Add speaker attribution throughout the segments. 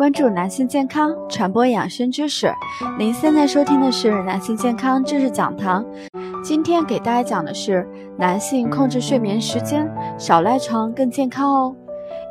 Speaker 1: 关注男性健康，传播养生知识。您现在收听的是男性健康知识讲堂。今天给大家讲的是男性控制睡眠时间，少赖床更健康哦。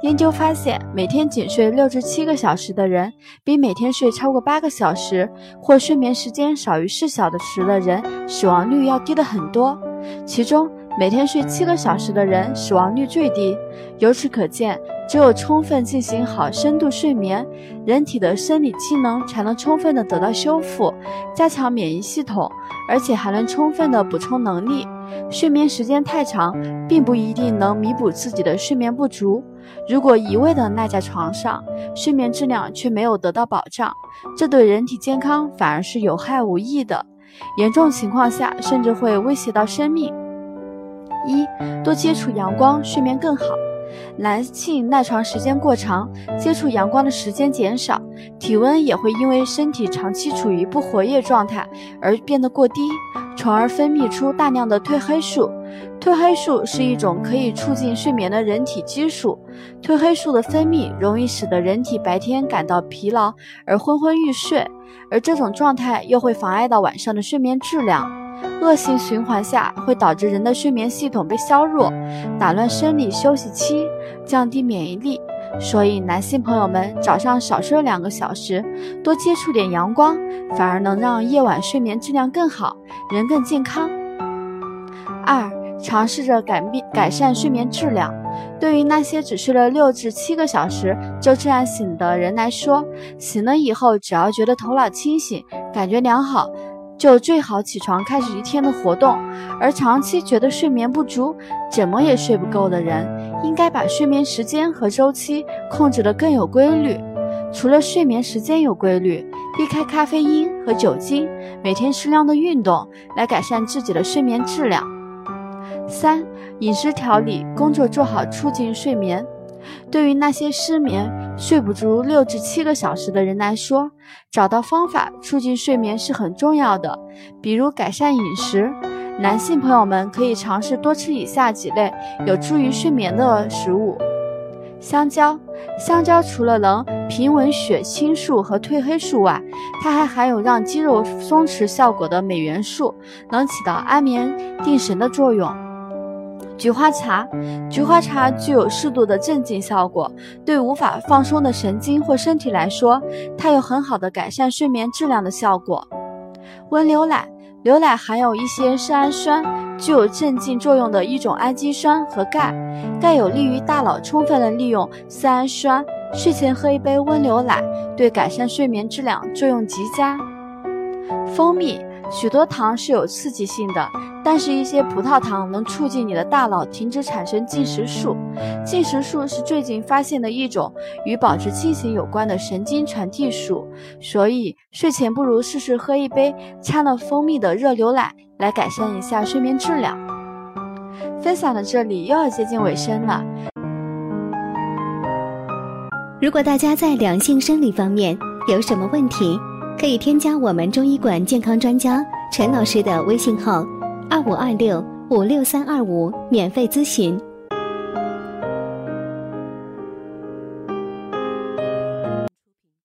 Speaker 1: 研究发现，每天仅睡六至七个小时的人，比每天睡超过八个小时或睡眠时间少于四小时的人，死亡率要低的很多。其中，每天睡七个小时的人死亡率最低。由此可见，只有充分进行好深度睡眠，人体的生理机能才能充分的得到修复，加强免疫系统，而且还能充分的补充能力。睡眠时间太长，并不一定能弥补自己的睡眠不足。如果一味的赖在床上，睡眠质量却没有得到保障，这对人体健康反而是有害无益的，严重情况下甚至会威胁到生命。一多接触阳光，睡眠更好。男性赖床时间过长，接触阳光的时间减少，体温也会因为身体长期处于不活跃状态而变得过低，从而分泌出大量的褪黑素。褪黑素是一种可以促进睡眠的人体激素。褪黑素的分泌容易使得人体白天感到疲劳而昏昏欲睡，而这种状态又会妨碍到晚上的睡眠质量。恶性循环下，会导致人的睡眠系统被削弱，打乱生理休息期，降低免疫力。所以，男性朋友们早上少睡两个小时，多接触点阳光，反而能让夜晚睡眠质量更好，人更健康。二，尝试着改变改善睡眠质量。对于那些只睡了六至七个小时就自然醒的人来说，醒了以后只要觉得头脑清醒，感觉良好。就最好起床开始一天的活动，而长期觉得睡眠不足、怎么也睡不够的人，应该把睡眠时间和周期控制得更有规律。除了睡眠时间有规律，避开咖啡因和酒精，每天适量的运动，来改善自己的睡眠质量。三、饮食调理，工作做好，促进睡眠。对于那些失眠、睡不足六至七个小时的人来说，找到方法促进睡眠是很重要的。比如改善饮食，男性朋友们可以尝试多吃以下几类有助于睡眠的食物：香蕉。香蕉除了能平稳血清素和褪黑素外，它还含有让肌肉松弛效果的镁元素，能起到安眠定神的作用。菊花茶，菊花茶具有适度的镇静效果，对无法放松的神经或身体来说，它有很好的改善睡眠质量的效果。温牛奶，牛奶含有一些色氨酸，具有镇静作用的一种氨基酸和钙，钙有利于大脑充分的利用色氨酸。睡前喝一杯温牛奶，对改善睡眠质量作用极佳。蜂蜜。许多糖是有刺激性的，但是一些葡萄糖能促进你的大脑停止产生进食素。进食素是最近发现的一种与保持清醒有关的神经传递素，所以睡前不如试试喝一杯掺了蜂蜜的热牛奶，来改善一下睡眠质量。分享到这里又要接近尾声了。
Speaker 2: 如果大家在两性生理方面有什么问题，可以添加我们中医馆健康专家陈老师的微信号：二五二六五六三二五，免费咨询。